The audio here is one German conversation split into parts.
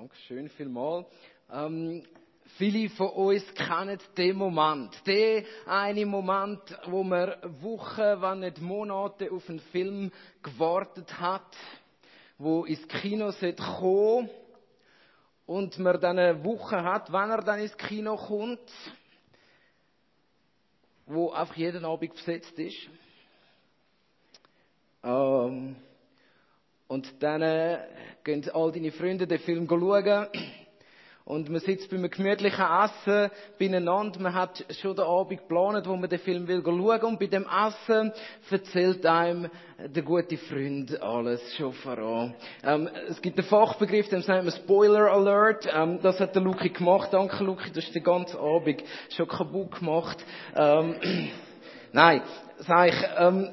Dankeschön vielmals. Ähm, viele von uns kennen den Moment. Den einen Moment, wo man Wochen, wenn nicht Monate auf einen Film gewartet hat, wo ins Kino kommen und man dann eine Woche hat, wenn er dann ins Kino kommt, wo einfach jeden Abend besetzt ist. Ähm, und dann äh, gehen all deine Freunde den Film schauen. Und man sitzt bei einem gemütlichen Essen beieinander. Man hat schon den Abend geplant, wo man den Film will schauen. Und bei dem Essen erzählt einem der gute Freund alles schon voran. Ähm, es gibt einen Fachbegriff, den nennt man Spoiler Alert. Ähm, das hat der Luki gemacht. Danke, Luki, du hast den ganzen Abend schon kaputt gemacht. Ähm, Nein, sag ich, ähm,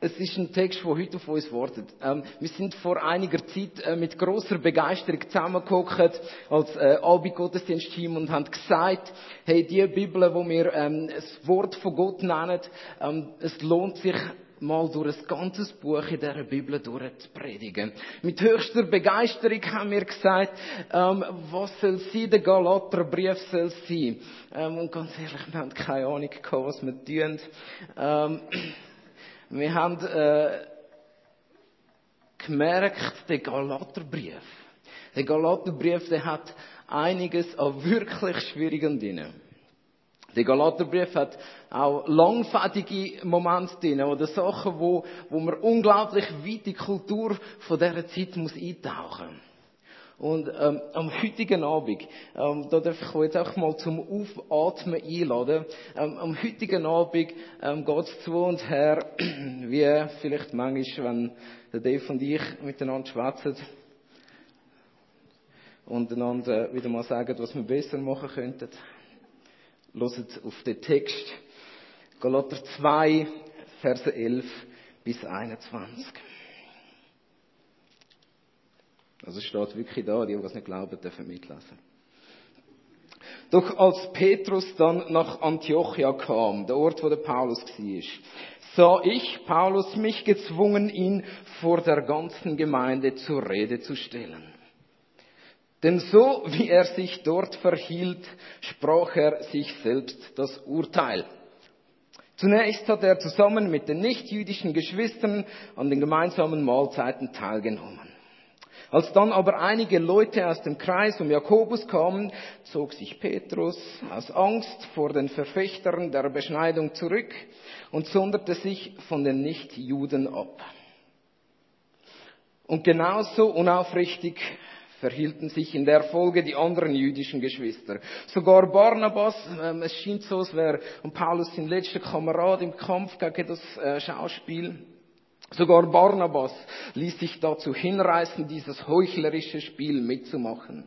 es ist ein Text, der heute auf uns wartet. Ähm, wir sind vor einiger Zeit äh, mit großer Begeisterung zusammengekommen als äh, Abendgottesdienst-Team und haben gesagt, hey, die Bibel, wo wir ähm, das Wort von Gott nennen, ähm, es lohnt sich mal durch ein ganzes Buch in dieser Bibel durchzupredigen. Mit höchster Begeisterung haben wir gesagt, ähm, was soll sein, der Galaterbrief soll sein. Ähm, und ganz ehrlich, wir haben keine Ahnung gehabt, was wir tun. Ähm, wir haben äh, gemerkt, der Galaterbrief, der Galaterbrief, der hat einiges an wirklich schwierigen Dingen. Der Galaterbrief hat auch langfädige Momente drin, oder Sachen, wo, wo man unglaublich weit die Kultur von dieser Zeit muss eintauchen muss. Und ähm, am heutigen Abend, ähm, da darf ich euch jetzt auch mal zum Aufatmen einladen. Ähm, am heutigen Abend ähm, geht es zu und her, wie vielleicht manchmal, wenn der Dave und ich miteinander schwätzen und einander wieder mal sagen, was wir besser machen könnten. Hört auf den Text. Galater 2, Verse 11 bis 21. Also es steht wirklich da, die, die das nicht glauben, dürfen mitlesen. Doch als Petrus dann nach Antiochia kam, der Ort, wo der Paulus war, sah ich, Paulus, mich gezwungen, ihn vor der ganzen Gemeinde zur Rede zu stellen. Denn so wie er sich dort verhielt, sprach er sich selbst das Urteil. Zunächst hat er zusammen mit den nichtjüdischen Geschwistern an den gemeinsamen Mahlzeiten teilgenommen. Als dann aber einige Leute aus dem Kreis um Jakobus kamen, zog sich Petrus aus Angst vor den Verfechtern der Beschneidung zurück und sonderte sich von den Nichtjuden ab. Und genauso unaufrichtig verhielten sich in der Folge die anderen jüdischen Geschwister. Sogar Barnabas, ähm, es schien so, als wäre Paulus sein letzter Kamerad im Kampf gegen das äh, Schauspiel. Sogar Barnabas ließ sich dazu hinreißen, dieses heuchlerische Spiel mitzumachen.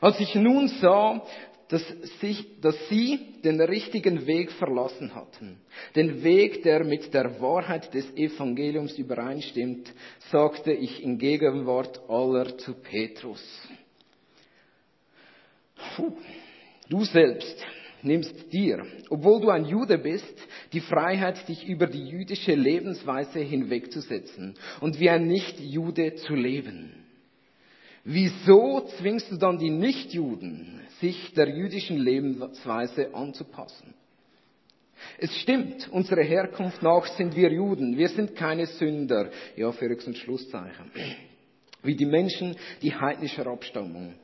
Als ich nun sah, dass, sich, dass sie den richtigen Weg verlassen hatten, den Weg, der mit der Wahrheit des Evangeliums übereinstimmt, sagte ich in Gegenwart aller zu Petrus. Puh, du selbst nimmst dir, obwohl du ein Jude bist, die Freiheit, dich über die jüdische Lebensweise hinwegzusetzen und wie ein Nicht-Jude zu leben. Wieso zwingst du dann die Nichtjuden, sich der jüdischen Lebensweise anzupassen? Es stimmt, unsere Herkunft nach sind wir Juden. Wir sind keine Sünder. Ja, für und Schlusszeichen. Wie die Menschen, die heidnischer Abstammung.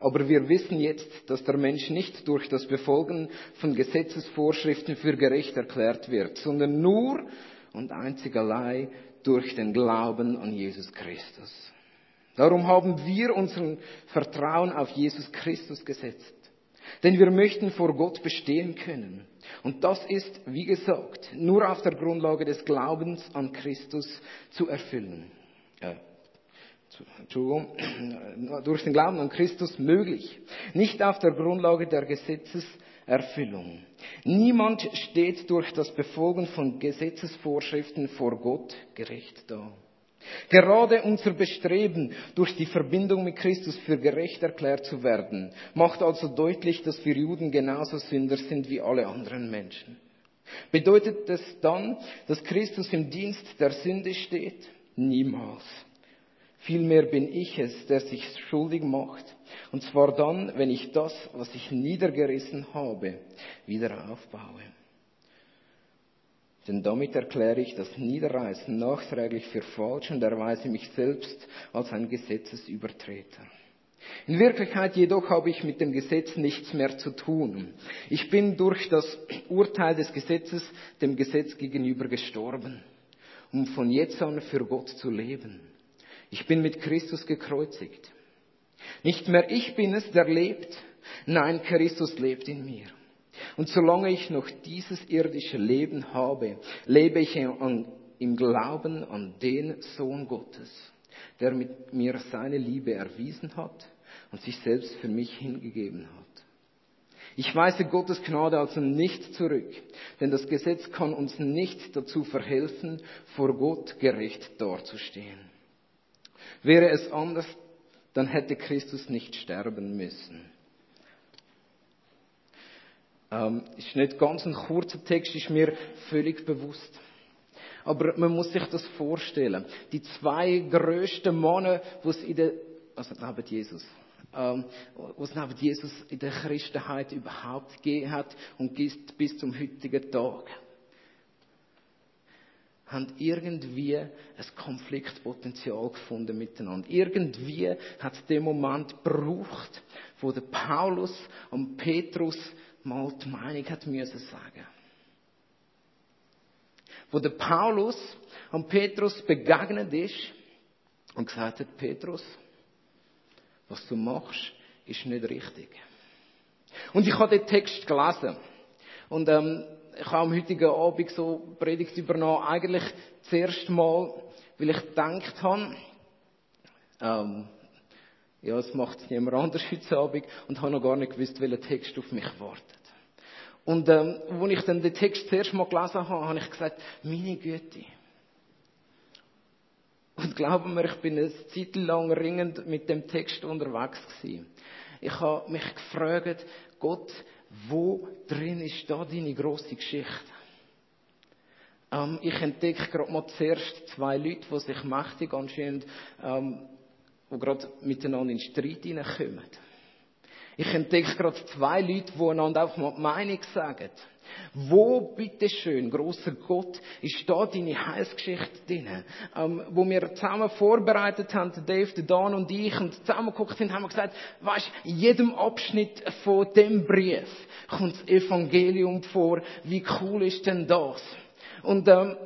Aber wir wissen jetzt, dass der Mensch nicht durch das Befolgen von Gesetzesvorschriften für gerecht erklärt wird, sondern nur und einzig allein durch den Glauben an Jesus Christus. Darum haben wir unseren Vertrauen auf Jesus Christus gesetzt. Denn wir möchten vor Gott bestehen können. Und das ist, wie gesagt, nur auf der Grundlage des Glaubens an Christus zu erfüllen. Entschuldigung, durch den Glauben an Christus möglich. Nicht auf der Grundlage der Gesetzeserfüllung. Niemand steht durch das Befolgen von Gesetzesvorschriften vor Gott gerecht da. Gerade unser Bestreben, durch die Verbindung mit Christus für gerecht erklärt zu werden, macht also deutlich, dass wir Juden genauso Sünder sind wie alle anderen Menschen. Bedeutet es dann, dass Christus im Dienst der Sünde steht? Niemals. Vielmehr bin ich es, der sich schuldig macht. Und zwar dann, wenn ich das, was ich niedergerissen habe, wieder aufbaue. Denn damit erkläre ich das Niederreißen nachträglich für falsch und erweise mich selbst als ein Gesetzesübertreter. In Wirklichkeit jedoch habe ich mit dem Gesetz nichts mehr zu tun. Ich bin durch das Urteil des Gesetzes dem Gesetz gegenüber gestorben, um von jetzt an für Gott zu leben. Ich bin mit Christus gekreuzigt. Nicht mehr ich bin es, der lebt, nein, Christus lebt in mir. Und solange ich noch dieses irdische Leben habe, lebe ich im Glauben an den Sohn Gottes, der mit mir seine Liebe erwiesen hat und sich selbst für mich hingegeben hat. Ich weise Gottes Gnade also nicht zurück, denn das Gesetz kann uns nicht dazu verhelfen, vor Gott gerecht dazustehen. Wäre es anders, dann hätte Christus nicht sterben müssen. Ähm, ist nicht ganz ein kurzer Text, ist mir völlig bewusst. Aber man muss sich das vorstellen. Die zwei größten Männer, die es in der, also neben Jesus, ähm, was neben Jesus in der Christenheit überhaupt gegeben hat und bis zum heutigen Tag, haben irgendwie ein Konfliktpotenzial gefunden miteinander. Irgendwie hat es den Moment gebraucht, wo der Paulus und Petrus mal die Meinung hat müssen sagen. Wo der Paulus an Petrus begegnet ist und gesagt hat, Petrus, was du machst, ist nicht richtig. Und ich habe den Text gelesen. Und ähm, ich habe am heutigen Abend so Predigt übernommen, eigentlich das erste Mal, weil ich gedacht habe, ähm, ja, es macht niemand anders heute Abend und habe noch gar nicht gewusst, welcher Text auf mich wartet. Und ähm, als ich dann den Text zuerst mal gelesen habe, habe ich gesagt, meine Güte. Und glauben mir, ich bin eine Zeit lang ringend mit dem Text unterwegs gewesen. Ich habe mich gefragt, Gott, wo drin ist da deine große Geschichte? Ähm, ich entdecke gerade mal zuerst zwei Leute, die sich mächtig anscheinend, ähm, die gerade miteinander in Streit hineinkommen. Ich entdecke gerade zwei Leute, die einander auch mal die Meinung sagen. Wo, bitteschön, großer Gott, ist da deine Heilsgeschichte drin? Ähm, wo wir zusammen vorbereitet haben, Dave, Dan und ich, und zusammen geguckt sind, haben wir gesagt, weißt, in jedem Abschnitt von dem Brief kommt das Evangelium vor. Wie cool ist denn das? Und ähm,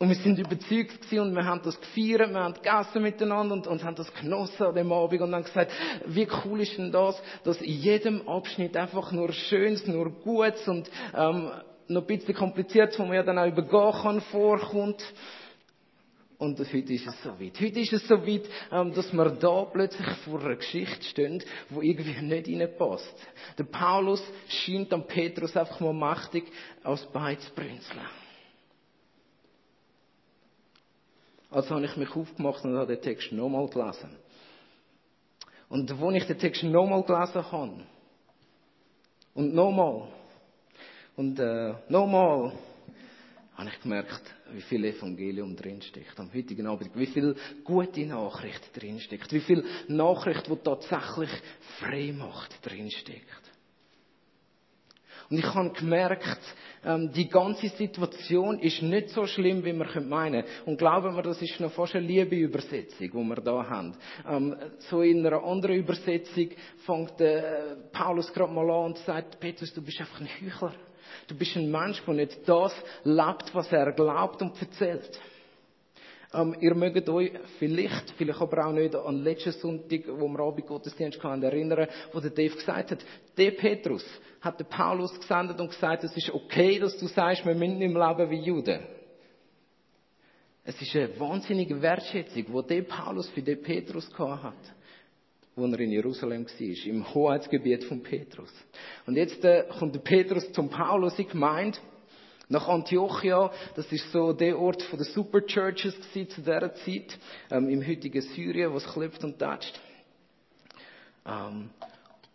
und wir sind überzeugt gewesen und wir haben das gefeiert, wir haben gegessen miteinander und, und haben das genossen an dem Abend und haben gesagt, wie cool ist denn das, dass in jedem Abschnitt einfach nur Schönes, nur Gutes und ähm, noch ein bisschen kompliziert, wo man ja dann auch übergehen kann, vorkommt. Und heute ist es so weit. Heute ist es so weit, ähm, dass wir da plötzlich vor einer Geschichte stehen, wo irgendwie nicht reinpasst. Der Paulus scheint am Petrus einfach mal mächtig aus beides brünzeln. Also habe ich mich aufgemacht und habe den Text nochmal gelesen. Und wo ich den Text nochmal gelesen habe, und nochmal, und äh, nochmal, habe ich gemerkt, wie viel Evangelium drinsteckt am heutigen Abend, wie viel gute Nachricht drinsteckt, wie viel Nachricht, die tatsächlich frei macht, drinsteckt. Und ich habe gemerkt, ähm, die ganze Situation ist nicht so schlimm, wie man meinen. Und glauben wir, das ist noch fast eine liebe Übersetzung, die wir da haben. Ähm, so in einer anderen Übersetzung fängt äh, Paulus gerade mal an und sagt, Petrus, du bist einfach ein Heuchler. Du bist ein Mensch, der nicht das lebt, was er glaubt und erzählt. Ähm, ihr mögt euch vielleicht, vielleicht aber auch nicht an den letzten Sonntag, wo wir Abend Gottesdienst hatten, erinnern, wo der Dave gesagt hat, der Petrus hat der Paulus gesendet und gesagt, es ist okay, dass du sagst, wir müssen im Leben wie Juden. Es ist eine wahnsinnige Wertschätzung, die der Paulus für den Petrus hat, wo er in Jerusalem war, im Hoheitsgebiet von Petrus. Und jetzt äh, kommt der Petrus zum Paulus in Gemeinde nach Antiochia, das ist so der Ort den Superchurches zu dieser Zeit, ähm, im heutigen Syrien, was klopft und tätscht. Ähm,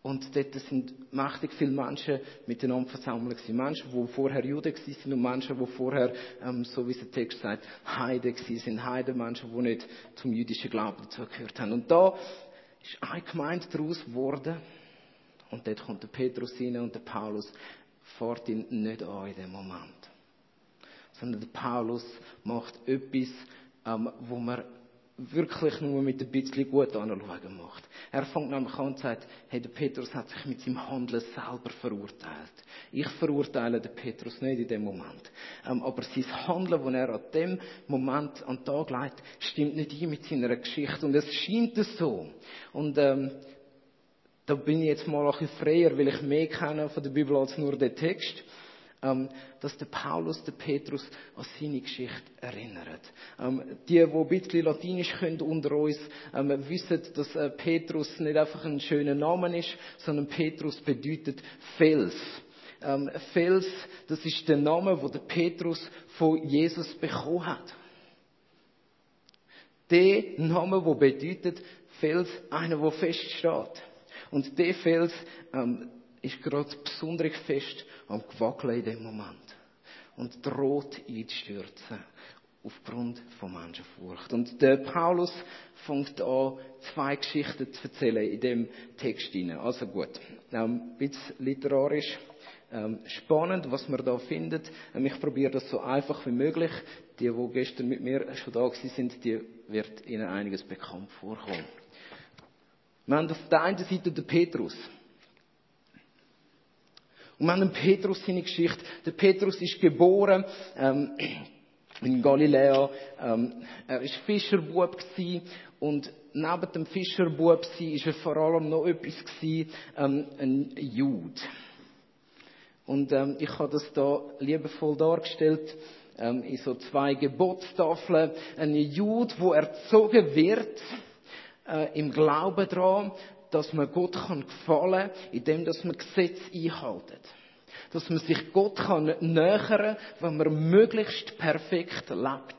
Und dort sind mächtig viele Menschen miteinander versammelt gewesen. Menschen, die vorher Juden waren und Menschen, die vorher, ähm, so wie es der Text sagt, Heiden sind. Heiden, Menschen, die nicht zum jüdischen Glauben dazugehört haben. Und da ist eine Gemeinde daraus geworden. Und dort kommt der Petrus rein und der Paulus fährt ihn nicht an in dem Moment. Sondern der Paulus macht etwas, ähm, wo man wirklich nur mit ein bisschen gut anschauen macht. Er fängt nämlich an und sagt, hey, der Petrus hat sich mit seinem Handeln selber verurteilt. Ich verurteile den Petrus nicht in dem Moment. Ähm, aber sein Handeln, das er an dem Moment an den Tag legt, stimmt nicht ein mit seiner Geschichte. Und es scheint es so. Und ähm, da bin ich jetzt mal ein bisschen freier, weil ich mehr kenne von der Bibel als nur den Text ähm, dass der Paulus, der Petrus an seine Geschichte erinnert. Ähm, die, die ein bisschen Latinisch können unter uns, ähm, wissen, dass äh, Petrus nicht einfach ein schöner Name ist, sondern Petrus bedeutet Fels. Ähm, Fels, das ist der Name, wo der Petrus von Jesus bekommen hat. Der Name, wo bedeutet Fels, einer, wo feststeht. Und der Fels ähm, ist gerade besonders fest am Gewackeln in dem Moment. Und droht einzustürzen. Aufgrund von Menschenfurcht. Und der Paulus fängt an, zwei Geschichten zu erzählen in dem Text hinein. Also gut. Ähm, ein bisschen literarisch. Ähm, spannend, was man da findet. Ähm, ich probiere das so einfach wie möglich. Die, die gestern mit mir schon da sind, die wird Ihnen einiges bekannt vorkommen. Wir haben auf der einen Seite den Petrus. Und wir haben den Petrus seine Geschichte. Der Petrus ist geboren ähm, in Galiläa. Ähm, er war Fischerbub und neben dem Fischerbub sein ist er vor allem noch etwas gewesen, ähm, ein Jude. Und ähm, ich habe das da liebevoll dargestellt ähm, in so zwei Gebotstafeln. Ein Jude, wo erzogen wird äh, im Glauben daran, dass man Gott kann gefallen kann, indem dass man Gesetze einhaltet. Dass man sich Gott kann nähern, wenn man möglichst perfekt lebt.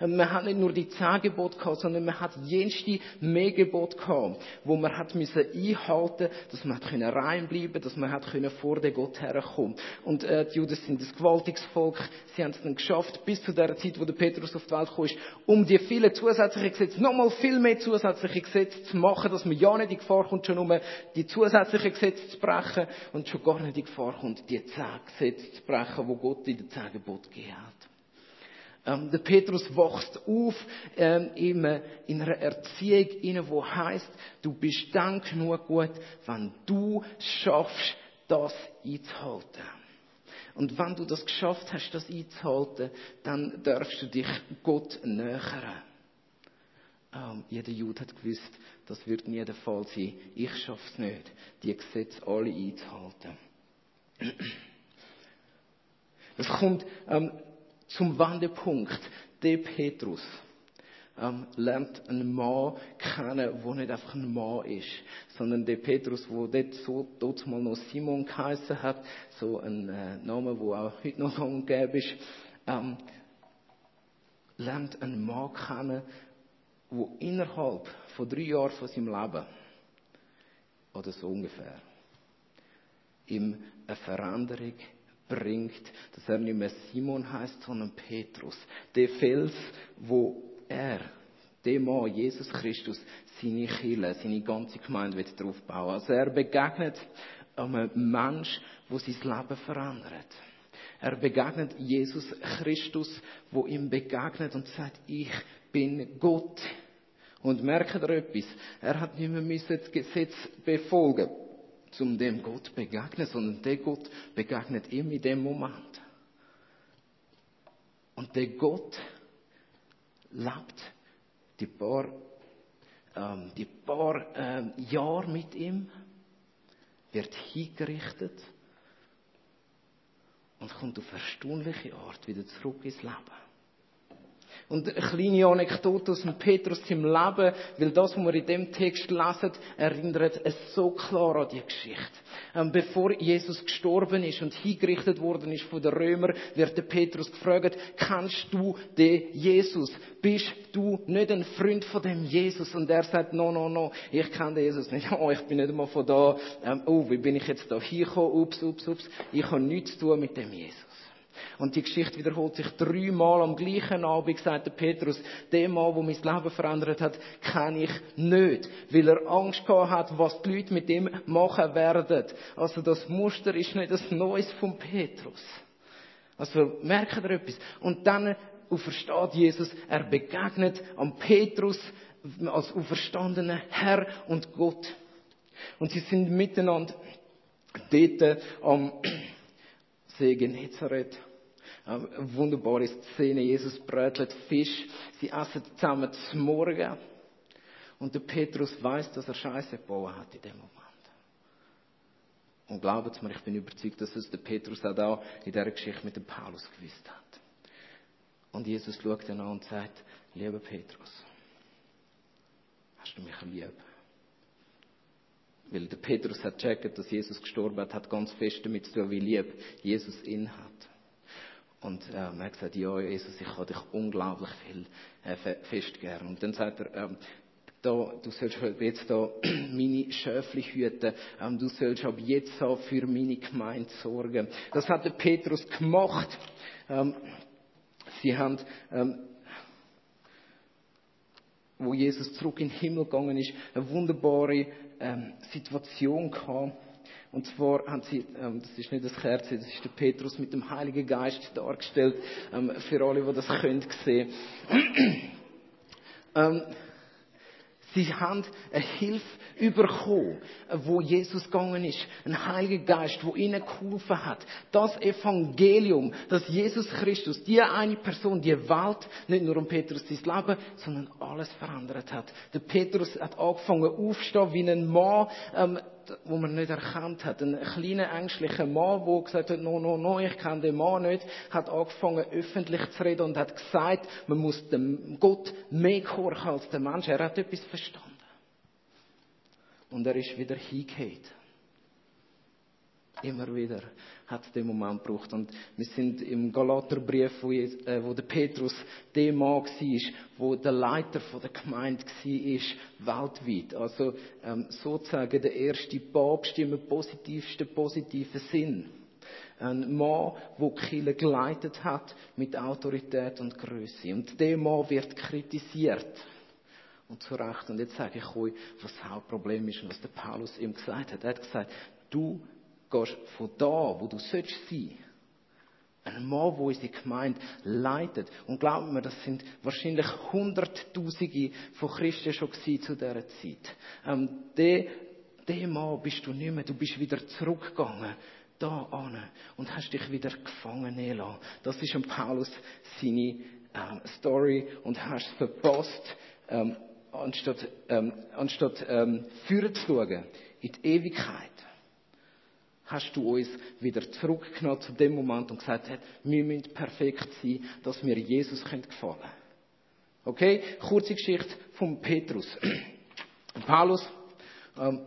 Man hat nicht nur die zehn Gebote gehabt, sondern man hat jenste mehr Gebote gehabt, wo man hat müssen einhalten, dass man hat können reinbleiben, dass man hat können vor den Gott herkommen. Und äh, die Juden sind ein gewaltiges Volk. Sie haben es dann geschafft, bis zu der Zeit, wo der Petrus auf die Welt kam, um die vielen zusätzlichen Gesetze, nochmal viel mehr zusätzliche Gesetze zu machen, dass man ja nicht in Gefahr kommt, schon um die zusätzlichen Gesetze zu brechen und schon gar nicht in Gefahr kommt, die zehn Gesetze zu brechen, wo Gott in den zehn Geboten gegeben hat. Ähm, der Petrus wächst auf ähm, in, in einer Erziehung, in, wo heißt, du bist dann genug gut, wenn du schaffst, das einzuhalten. Und wenn du das geschafft hast, das einzuhalten, dann darfst du dich Gott nähern. Ähm, jeder Jude hat gewusst, das wird nie der Fall sein. Ich schaff's nicht, die Gesetze alle einzuhalten. Es kommt ähm, zum Wendepunkt. Der Petrus ähm, lernt einen Mann kennen, der nicht einfach ein Mann ist, sondern der Petrus, der dort so dort mal noch Simon geheißen hat, so ein äh, Name, der auch heute noch umgeben ist, ähm, lernt einen Mann kennen, der innerhalb von drei Jahren von seinem Leben, oder so ungefähr, ihm eine Veränderung bringt, dass er nicht mehr Simon heißt, sondern Petrus. Der Fels, wo er, der Mann, Jesus Christus, seine Kirche, seine ganze Gemeinde wird drauf bauen. Also er begegnet einem Mensch, wo sein Leben verändert. Er begegnet Jesus Christus, wo ihm begegnet und sagt, ich bin Gott. Und merkt er etwas? Er hat nicht mehr das Gesetz befolgen zum dem Gott begegnen, sondern der Gott begegnet ihm in dem Moment. Und der Gott lebt die paar, ähm, die paar ähm, Jahre mit ihm, wird hingerichtet und kommt auf erstaunliche Art wieder zurück ins Leben. Und eine kleine Anekdote aus dem Petrus im Leben, weil das, was wir in dem Text lesen, erinnert es so klar an die Geschichte. Ähm, bevor Jesus gestorben ist und hingerichtet worden ist von den Römern, wird der Petrus gefragt, kennst du den Jesus? Bist du nicht ein Freund von dem Jesus? Und er sagt, no, no, no, ich kenne den Jesus nicht. Oh, ich bin nicht einmal von da. Ähm, oh, wie bin ich jetzt da hingekommen? Ups, ups, ups. Ich habe nichts zu tun mit dem Jesus. Und die Geschichte wiederholt sich dreimal am gleichen Abend, sagt der Petrus, dem Mann, der mein Leben verändert hat, kenne ich nicht. Weil er Angst gehabt hat, was die Leute mit ihm machen werden. Also das Muster ist nicht das Neues von Petrus. Also merkt ihr etwas? Und dann aufersteht Jesus, er begegnet am Petrus als auferstandener Herr und Gott. Und sie sind miteinander dort am See Genezareth. Eine wunderbare Szene. Jesus brötelt Fisch. Sie essen zusammen zum Morgen. Und der Petrus weiß, dass er Scheiße gebaut hat in dem Moment. Und glaubt mir, ich bin überzeugt, dass es der Petrus auch da in dieser Geschichte mit dem Paulus gewusst hat. Und Jesus schaut ihn an und sagt, lieber Petrus, hast du mich lieb? Weil der Petrus hat checkt, dass Jesus gestorben hat, hat ganz fest damit zu tun, wie lieb Jesus ihn hat. Und ähm, er hat gesagt, ja, Jesus, ich habe dich unglaublich viel äh, fest gern. Und dann sagt er, ähm, da, du sollst jetzt da meine Schöfli hüten, ähm, du sollst ab jetzt auch für meine Gemeinde sorgen. Das hat der Petrus gemacht. Ähm, sie haben, ähm, wo Jesus zurück in den Himmel gegangen ist, eine wunderbare ähm, Situation gehabt. Und zwar haben sie, ähm, das ist nicht das Kerz, das ist der Petrus mit dem Heiligen Geist dargestellt, ähm, für alle, die das können sehen. ähm, Sie haben eine Hilfe bekommen, wo Jesus gegangen ist. Ein Heiliger Geist, wo ihnen geholfen hat. Das Evangelium, dass Jesus Christus, die eine Person, die Welt, nicht nur um Petrus sein Leben, sondern alles verändert hat. Der Petrus hat angefangen aufzustehen wie ein Mann, ähm, wo man nicht erkannt hat. Ein kleiner, ängstlicher Mann, der gesagt hat, no, no, no, ich kenne den Mann nicht, hat angefangen, öffentlich zu reden und hat gesagt, man muss dem Gott mehr gehorchen als der Mensch. Er hat etwas verstanden. Und er ist wieder hingeht. Immer wieder hat es den Moment gebraucht. Und wir sind im Galaterbrief, wo, äh, wo der Petrus der Mann war, wo der Leiter von der Gemeinde war, weltweit. Also ähm, sozusagen der erste Papst im positivsten positiven Sinn. Ein Mann, der die geleitet hat mit Autorität und Größe. Und der Mann wird kritisiert. Und zu Recht. Und jetzt sage ich euch, was das Hauptproblem ist und was der Paulus ihm gesagt hat. Er hat gesagt, du gehst von da, wo du sollst sein. Ein Mann, der unsere Gemeinde leitet. Und glaubt mir, das sind wahrscheinlich Hunderttausende von Christen schon zu dieser Zeit. Ähm, der, der Mann bist du nicht mehr. Du bist wieder zurückgegangen da an und hast dich wieder gefangen lassen. Das ist ein Paulus seine ähm, Story und hast verpasst, ähm, anstatt, ähm, anstatt ähm, führen zu schauen in die Ewigkeit hast du uns wieder zurückgenommen zu dem Moment und gesagt, wir müssen perfekt sein, dass wir Jesus gefallen können. Okay? Kurze Geschichte von Petrus. Paulus ähm,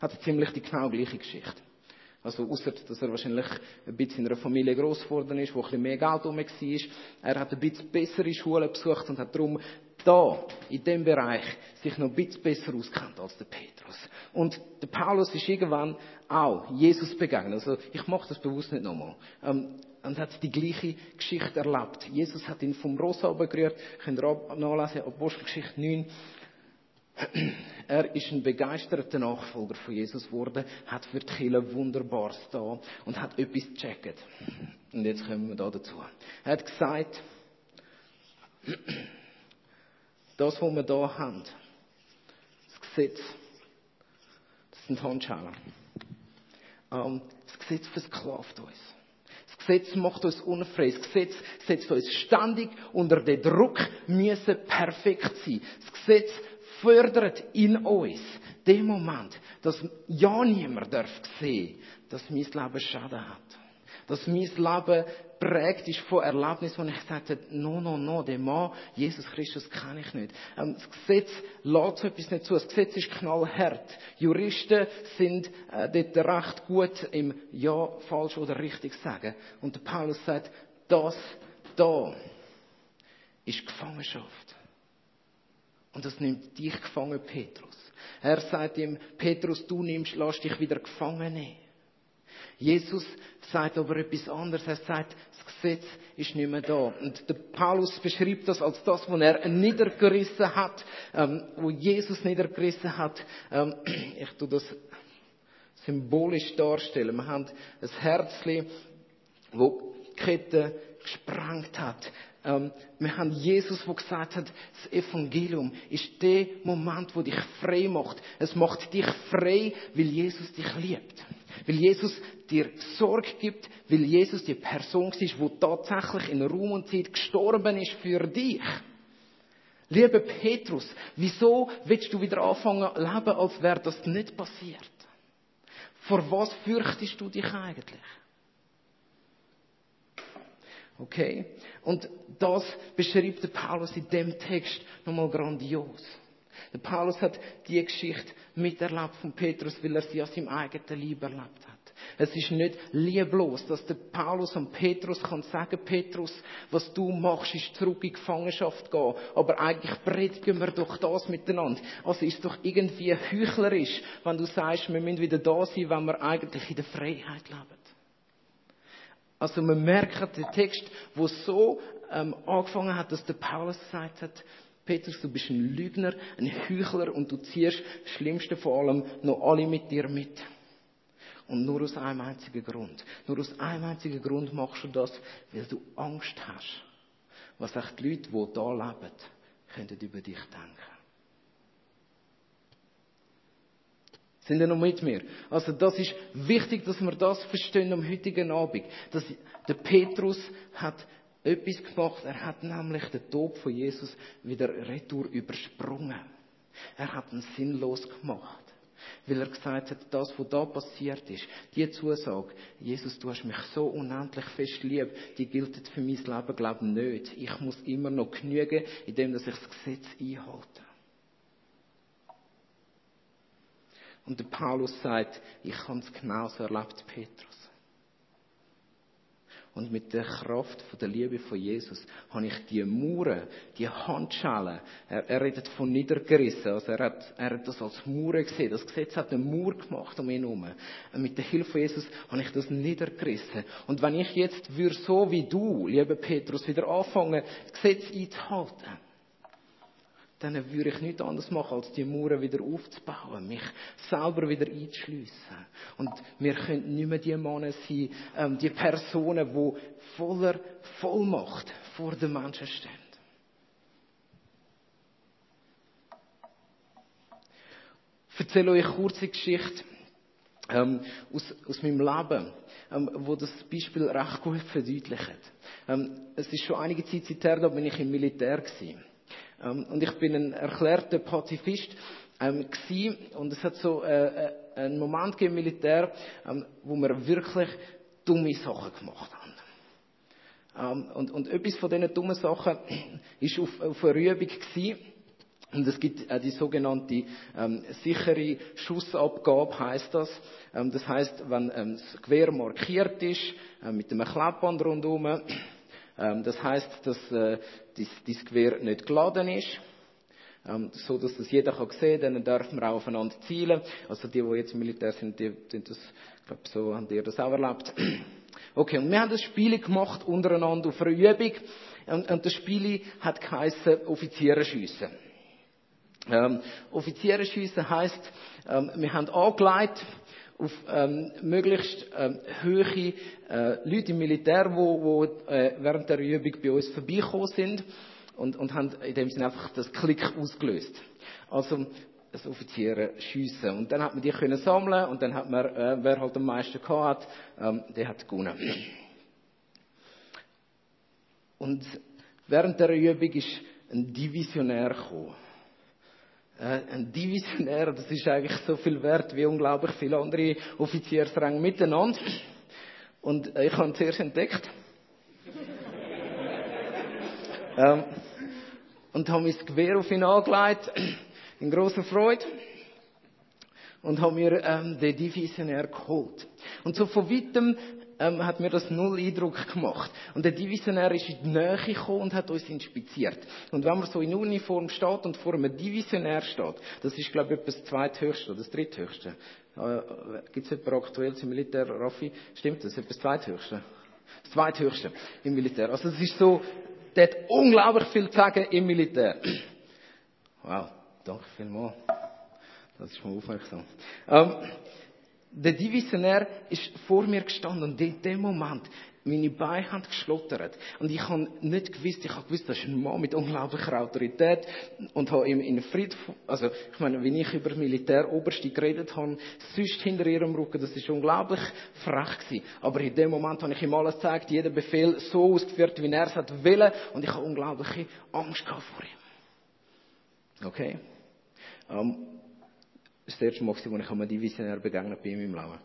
hat ziemlich die genau gleiche Geschichte. Also, außer, dass er wahrscheinlich ein bisschen in einer Familie gross geworden ist, wo ein bisschen mehr Geld rum war. Er hat ein bisschen bessere Schulen besucht und hat darum da, in dem Bereich, sich noch ein bisschen besser auskennt als der Petrus. Und der Paulus ist irgendwann auch Jesus begegnet. Also, ich mache das bewusst nicht nochmal. Ähm, und hat die gleiche Geschichte erlebt. Jesus hat ihn vom Ross gerührt. Könnt ihr nachlesen, Apostelgeschichte 9. Er ist ein begeisterter Nachfolger von Jesus geworden, hat für die Kirche Wunderbares da und hat etwas gecheckt. Und jetzt kommen wir da dazu. Er hat gesagt, das, was wir da haben, das Gesetz, das sind Handschellen. Ähm, das Gesetz versklavt uns. Das Gesetz macht uns unfrei. Das Gesetz setzt uns ständig unter den Druck, müssen perfekt sein. Das Gesetz fördert in uns den Moment, dass ja niemand darf sehen, dass mein Leben Schaden hat. Dass mein Leben ist von Erlebnissen, wo ich gesagt habe, no, no, no, den Mann, Jesus Christus, kenne ich nicht. Ähm, das Gesetz lässt so etwas nicht zu. Das Gesetz ist knallhart. Juristen sind äh, dort recht gut im Ja, falsch oder richtig sagen. Und der Paulus sagt, das da ist Gefangenschaft. Und das nimmt dich gefangen, Petrus. Er sagt ihm, Petrus, du nimmst, lass dich wieder gefangen nehmen. Jesus sagt aber etwas anderes. Er sagt, Gesetz ist nicht mehr da. Und der Paulus beschreibt das als das, was er niedergerissen hat, ähm, wo Jesus niedergerissen hat. Ähm, ich tue das symbolisch darstellen. Wir haben ein Herzli, wo Kette gesprengt hat. Ähm, wir haben Jesus, der gesagt hat, das Evangelium ist der Moment, wo dich frei macht. Es macht dich frei, weil Jesus dich liebt. Weil Jesus dir Sorge gibt, weil Jesus die Person ist, die tatsächlich in Raum und Zeit gestorben ist für dich. Lieber Petrus, wieso willst du wieder anfangen leben, als wäre das nicht passiert? Vor was fürchtest du dich eigentlich? Okay? Und das beschreibt der Paulus in dem Text nochmal grandios. Der Paulus hat die Geschichte miterlebt von Petrus, weil er sie aus seinem eigenen Leib erlebt hat. Es ist nicht lieblos, dass der Paulus und Petrus kann sagen, Petrus, was du machst, ist zurück in Gefangenschaft gehen. Aber eigentlich predigen wir doch das miteinander. Also ist doch irgendwie heuchlerisch, wenn du sagst, wir müssen wieder da sein, wenn wir eigentlich in der Freiheit leben. Also man merkt den Text, wo so ähm, angefangen hat, dass der Paulus gesagt hat, Petrus, du bist ein Lügner, ein Heuchler und du ziehst das Schlimmste vor allem noch alle mit dir mit. Und nur aus einem einzigen Grund. Nur aus einem einzigen Grund machst du das, weil du Angst hast, was echt die Leute, die da leben, könnten über dich denken. Sind ihr noch mit mir? Also das ist wichtig, dass wir das verstehen am heutigen Abend. Dass der Petrus hat etwas gemacht. Er hat nämlich den Tod von Jesus wieder retour übersprungen. Er hat ihn sinnlos gemacht. Weil er gesagt hat, das, was da passiert ist, die Zusage, Jesus, du hast mich so unendlich fest lieb, die gilt für mein Leben, glaube ich, nicht. Ich muss immer noch genügen, indem dass ich das Gesetz einhalte. Und der Paulus sagt, ich habe es genauso erlebt, Petrus. Und mit der Kraft der Liebe von Jesus habe ich die Mauern, die Handschellen, er, er redet von niedergerissen, also er hat, er hat das als Mauern gesehen. Das Gesetz hat eine Mauer gemacht um ihn herum. Und mit der Hilfe von Jesus habe ich das niedergerissen. Und wenn ich jetzt würde so wie du, lieber Petrus, wieder anfangen, das Gesetz einzuhalten, dann würde ich nichts anderes machen, als die Mauern wieder aufzubauen, mich selber wieder einzuschliessen. Und wir können nicht mehr die Männer sein, ähm, die Personen, die voller Vollmacht vor den Menschen stehen. Ich erzähle euch eine kurze Geschichte ähm, aus, aus meinem Leben, ähm, wo das Beispiel recht gut verdeutlicht. Ähm, es ist schon einige Zeit her, da bin ich im Militär gewesen. Ähm, und ich bin ein erklärter Pazifist ähm, gewesen. und es hat so äh, äh, einen Moment im Militär, ähm, wo wir wirklich dumme Sachen gemacht haben. Ähm, und, und etwas von diesen dummen Sachen ist auf, auf einer Übung gewesen. Und es gibt äh, die sogenannte ähm, sichere Schussabgabe, heißt das. Ähm, das heißt, wenn ähm, das Gewehr markiert ist, äh, mit einem Klebband rundherum, ähm, das heißt, dass äh, das Gewehr nicht geladen ist, ähm, so dass das jeder kann sehen, dann dürfen wir auch aufeinander zielen. Also die, die jetzt Militär sind, die sind das, glaube, so haben die das auch erlebt. Okay, und wir haben das Spiel gemacht untereinander auf einer Übung und, und das Spiel hat geheißen Offiziere schiessen. Ähm, Offiziere schiessen heisst, ähm, wir haben angelegt, auf ähm, möglichst ähm, hohe äh, Leute im Militär, die wo, äh, während der Übung bei uns vorbeigekommen sind und, und haben in dem Sinne einfach das Klick ausgelöst. Also das Offiziere schiessen. Und dann hat man die können sammeln und dann hat man, äh, wer halt am meisten gehabt hat, ähm, der hat gewonnen. Und während der Übung ist ein Divisionär gekommen. Äh, ein Divisionär, das ist eigentlich so viel wert wie unglaublich viele andere Offiziersränge miteinander. Und äh, ich habe ihn zuerst entdeckt. ähm, und habe mein Gewehr auf ihn angelegt, in großer Freude. Und habe mir ähm, den Divisionär geholt. Und so von weitem ähm, hat mir das null Eindruck gemacht. Und der Divisionär ist in die Nähe gekommen und hat uns inspiziert. Und wenn man so in Uniform steht und vor einem Divisionär steht, das ist, glaube ich, etwas zweithöchste oder das dritthöchste. Äh, Gibt es jemanden aktuell im Militär, Raffi? Stimmt das? Etwas zweithöchste? Das zweithöchste im Militär. Also es ist so, der hat unglaublich viel zu sagen im Militär. Wow, danke vielmals. Das ist mal aufmerksam. Ähm, der Divisionär ist vor mir gestanden und in dem Moment meine Beine haben geschlottert. Und ich habe nicht gewusst, ich habe gewusst, das ist ein Mann mit unglaublicher Autorität und habe ihm in Fried, also, ich meine, wenn ich über Militäroberste geredet habe, sonst hinter ihrem Rücken, das ist unglaublich frech gewesen. Aber in dem Moment habe ich ihm alles gezeigt, jeden Befehl so ausgeführt, wie er es hat wollen, und ich habe unglaubliche Angst gehabt vor ihm. Okay? Um, das erste Mal, wo ich einem Divisionär begegnet bin in meinem Leben.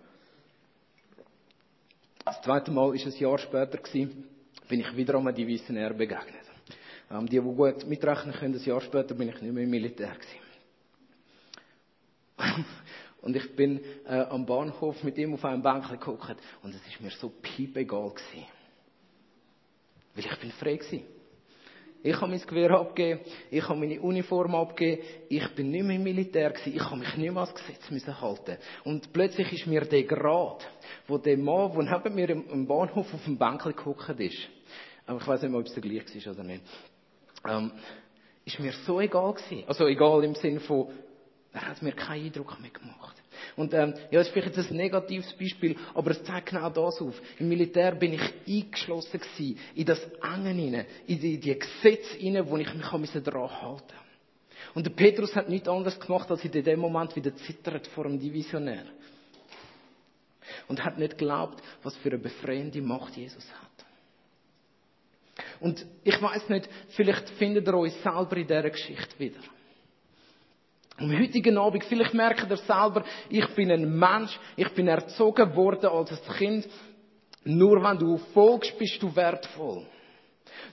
Das zweite Mal ist ein Jahr später bin ich wieder einem Divisionär begegnet. Ähm, die, die gut mitrechnen können, ein Jahr später bin ich nicht mehr im Militär und ich bin äh, am Bahnhof mit ihm auf einem Bänkchen geguckt und es ist mir so piepegal gewesen. Weil ich bin frei gewesen. Ich habe mein Gewehr abgegeben, ich habe meine Uniform abgegeben, ich bin nicht mehr im Militär gewesen, ich habe mich nicht mehr ans Gesetz müssen halten. Und plötzlich ist mir der Grad, wo der Mann, der neben mir im Bahnhof auf dem Bänkchen gehockt ist, aber ich weiß nicht mehr, ob es der gleiche ist oder nicht, ähm, ist mir so egal gewesen. Also egal im Sinne von, er hat mir keinen Eindruck mehr gemacht. Und ähm, ja, das ist vielleicht jetzt ein negatives Beispiel, aber es zeigt genau das auf. Im Militär bin ich eingeschlossen gewesen, in das Enge hinein, in die, die Gesetze hinein, wo ich mich daran halten musste. Und der Petrus hat nichts anderes gemacht, als in dem Moment wieder zittert vor dem Divisionär. Und hat nicht geglaubt, was für eine befreiende Macht Jesus hat. Und ich weiß nicht, vielleicht findet ihr euch selber in dieser Geschichte wieder. Am heutigen Abend, vielleicht merkt ihr selber, ich bin ein Mensch, ich bin erzogen worden als ein Kind. Nur wenn du folgst, bist du wertvoll.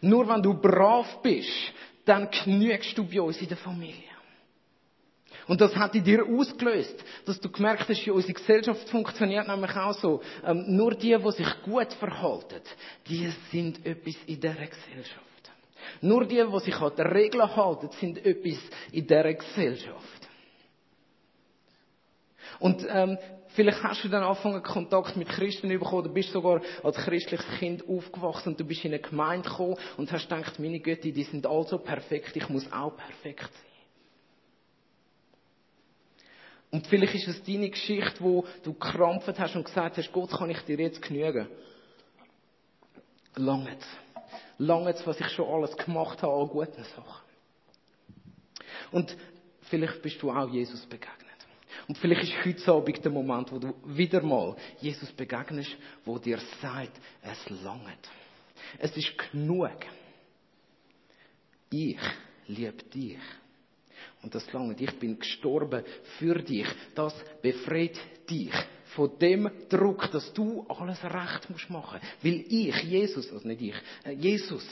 Nur wenn du brav bist, dann genügst du bei uns in der Familie. Und das hat in dir ausgelöst, dass du gemerkt hast, ja, unsere Gesellschaft funktioniert nämlich auch so. Ähm, nur die, die sich gut verhalten, die sind etwas in dieser Gesellschaft. Nur die, die sich an die Regeln halten, sind etwas in dieser Gesellschaft. Und ähm, vielleicht hast du dann angefangen, Kontakt mit Christen bekommen, oder bist sogar als christliches Kind aufgewachsen und du bist in eine Gemeinde gekommen und hast gedacht, meine Götter, die sind also perfekt, ich muss auch perfekt sein. Und vielleicht ist es deine Geschichte, wo du krampft hast und gesagt hast, Gott, kann ich dir jetzt genügen? Lange. Lange, was ich schon alles gemacht habe an guten Sachen. Und vielleicht bist du auch Jesus begegnet. Und vielleicht ist heute Abend der Moment, wo du wieder mal Jesus begegnest, wo dir sagt, es langt. Es ist genug. Ich liebe dich. Und das langt. Ich bin gestorben für dich. Das befreit dich von dem Druck, dass du alles recht musst machen. Weil ich, Jesus, also nicht ich, äh, Jesus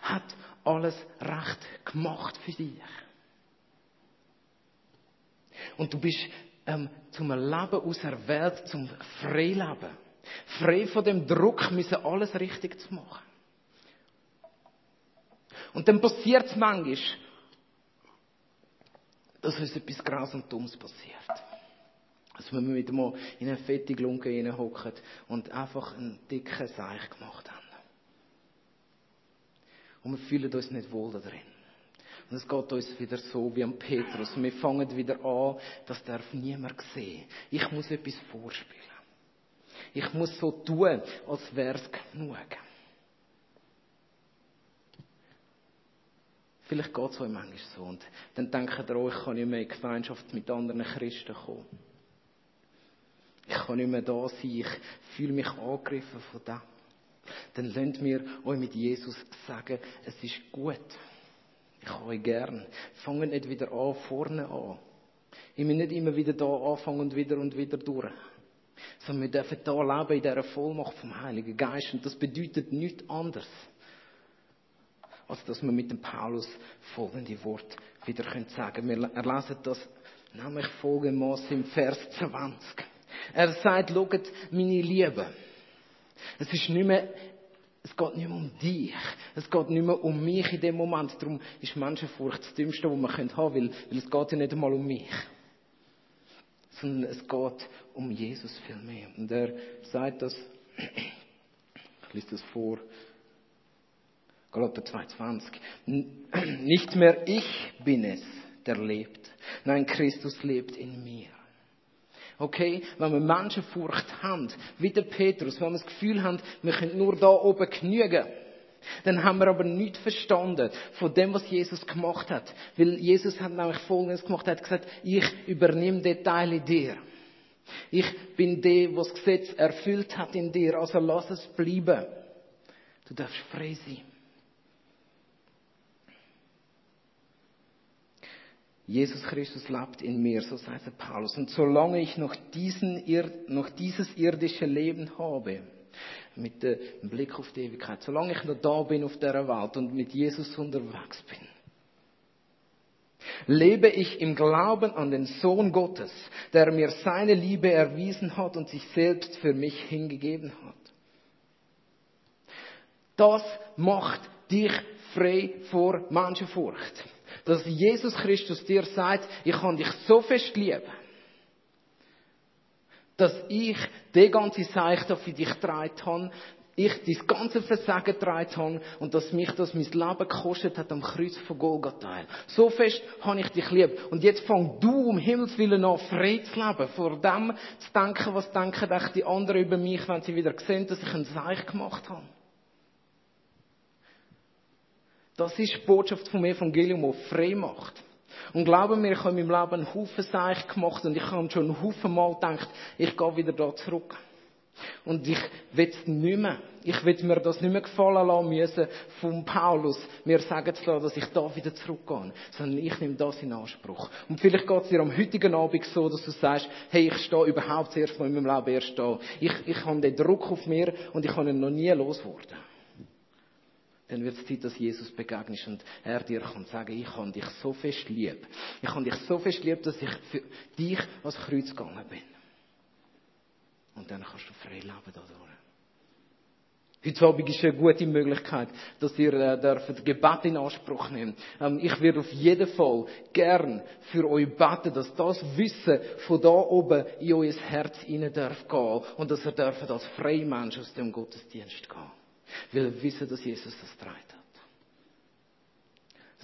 hat alles recht gemacht für dich. Und du bist ähm, zum Leben auserwählt, zum Freileben. Frei von dem Druck, müssen alles richtig zu machen. Und dann passiert es manchmal, dass uns etwas Graus und Dummes passiert. Dass wir wieder mal in eine fette Lunge hineinhocken und einfach einen dicken Seich gemacht haben. Und wir fühlen uns nicht wohl da drin. Und es geht uns wieder so wie am Petrus. Wir fangen wieder an, das darf niemand sehen. Ich muss etwas vorspielen. Ich muss so tun, als wäre es genug. Vielleicht geht es euch manchmal so. Und dann denkt ihr, oh, ich kann nicht mehr in Gemeinschaft mit anderen Christen kommen. Ich kann nicht mehr da sein. Ich fühle mich angegriffen von dem. Dann lasst mir euch mit Jesus sagen, es ist gut. Ich habe euch gern. Fangen nicht wieder an, vorne an. Ich will nicht immer wieder da anfangen und wieder und wieder durch. Sondern wir dürfen da leben in dieser Vollmacht vom Heiligen Geist. Und das bedeutet nichts anderes, als dass wir mit dem Paulus folgende Wort wieder sagen können. Wir erlesen das nämlich folgendermaßen im Vers 20. Er sagt, schaut, meine Liebe. Es ist nicht mehr, es geht nicht mehr um dich. Es geht nicht mehr um mich in dem Moment. Darum ist Menschenfurcht das Dümmste, was man haben könnte, weil, weil es geht ja nicht einmal um mich. Sondern es geht um Jesus viel mehr. Und er sagt das, ich lese das vor, Galater 2,20. Nicht mehr ich bin es, der lebt. Nein, Christus lebt in mir. Okay? Wenn wir Menschenfurcht haben, wie der Petrus, wenn wir das Gefühl haben, wir können nur da oben genügen, dann haben wir aber nichts verstanden von dem, was Jesus gemacht hat. Weil Jesus hat nämlich Folgendes gemacht, er hat gesagt, ich übernehme Details in dir. Ich bin der, was das Gesetz erfüllt hat in dir, also lass es bleiben. Du darfst frei sein. Jesus Christus lebt in mir, so sagt Paulus. Und solange ich noch, diesen, noch dieses irdische Leben habe, mit dem Blick auf die Ewigkeit, solange ich noch da bin auf der Welt und mit Jesus unterwegs bin, lebe ich im Glauben an den Sohn Gottes, der mir seine Liebe erwiesen hat und sich selbst für mich hingegeben hat. Das macht dich frei vor Menschenfurcht dass Jesus Christus dir sagt, ich kann dich so fest lieben, dass ich die ganze Seite für dich getragen habe, ich dein ganze Versagen getragen habe und dass mich das mein Leben gekostet hat am Kreuz von Golgatha. So fest habe ich dich lieb. Und jetzt fang du um Himmels Willen an frei zu leben, vor dem zu denken, was denken die anderen über mich, wenn sie wieder sehen, dass ich ein Seich gemacht habe. Das ist die Botschaft vom Evangelium, die frei macht. Und glauben mir, ich habe in meinem Leben einen Haufen Seich gemacht und ich habe schon einen Haufen Mal gedacht, ich gehe wieder da zurück. Und ich will es nicht mehr. Ich will mir das nicht mehr gefallen lassen müssen vom Paulus, mir sagen zu lassen, dass ich da wieder zurückgehe. Sondern ich nehme das in Anspruch. Und vielleicht geht es dir am heutigen Abend so, dass du sagst, hey, ich stehe überhaupt das erste Mal in meinem Leben erst da. Ich, ich habe den Druck auf mir und ich kann ihn noch nie loswerden dann wird es Zeit, dass Jesus begegnest und er dir kann sagen, ich habe dich so fest lieb. Ich habe dich so fest lieb, dass ich für dich ans Kreuz gegangen bin. Und dann kannst du frei leben dadurch. Heute Abend ist eine gute Möglichkeit, dass ihr äh, dürft Gebet in Anspruch nehmt. Ähm, ich würde auf jeden Fall gern für euch beten, dass das Wissen von da oben in euer Herz hinein darf gehen und dass ihr dürft als freie Mensch aus dem Gottesdienst gehen. Weil wir wissen, dass Jesus das getragen hat.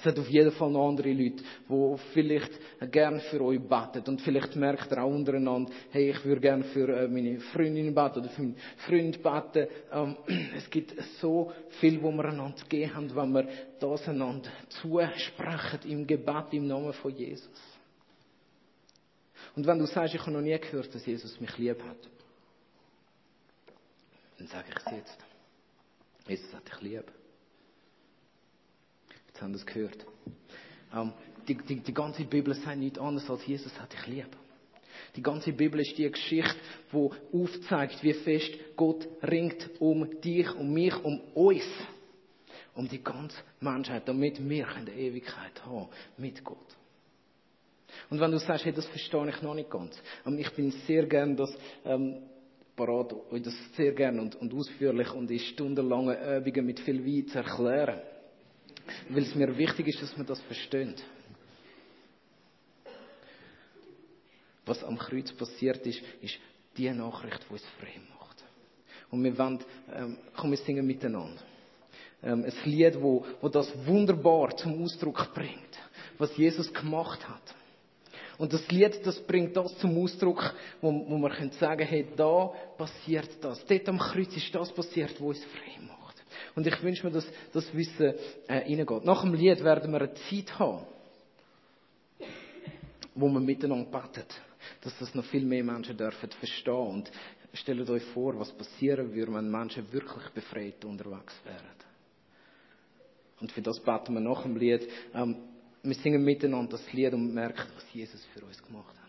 Es hat auf jeden Fall noch andere Leute, die vielleicht gern für euch beten. Und vielleicht merkt ihr auch untereinander, hey, ich würde gern für äh, meine Freundin beten oder für meinen Freund beten. Ähm, es gibt so viel, wo wir einander gehen haben, wenn wir das einander zusprechen im Gebet im Namen von Jesus. Und wenn du sagst, ich habe noch nie gehört, dass Jesus mich lieb hat, dann sage ich es jetzt. Jesus hat dich lieb. Jetzt haben wir es gehört. Ähm, die, die, die ganze Bibel sagt nichts anderes als Jesus hat dich lieb. Die ganze Bibel ist die Geschichte, wo aufzeigt, wie fest Gott ringt um dich, um mich, um uns, um die ganze Menschheit, damit wir eine Ewigkeit haben mit Gott. Und wenn du sagst, hey, das verstehe ich noch nicht ganz, ähm, ich bin sehr gern, dass ähm, parat, euch das sehr gerne und, und ausführlich und in stundenlangen Übungen mit viel Wein zu erklären. Weil es mir wichtig ist, dass man das versteht. Was am Kreuz passiert ist, ist die Nachricht, die uns frei macht. Und wir wollen, ähm, komm, wir singen miteinander. Ähm, ein Lied, wo, wo das wunderbar zum Ausdruck bringt, was Jesus gemacht hat. Und das Lied, das bringt das zum Ausdruck, wo, wo man können sagen, hey, da passiert das. Dort am Kreuz ist das passiert, wo es frei macht. Und ich wünsche mir, dass das Wissen äh, reingeht. Nach dem Lied werden wir eine Zeit haben, wo wir miteinander beten. Dass das noch viel mehr Menschen dürfen verstehen. Und stellt euch vor, was passieren würde, wenn Menschen wirklich befreit unterwegs wären. Und für das beten wir nach dem Lied. Ähm, wir singen miteinander das Lied und merken, was Jesus für uns gemacht hat.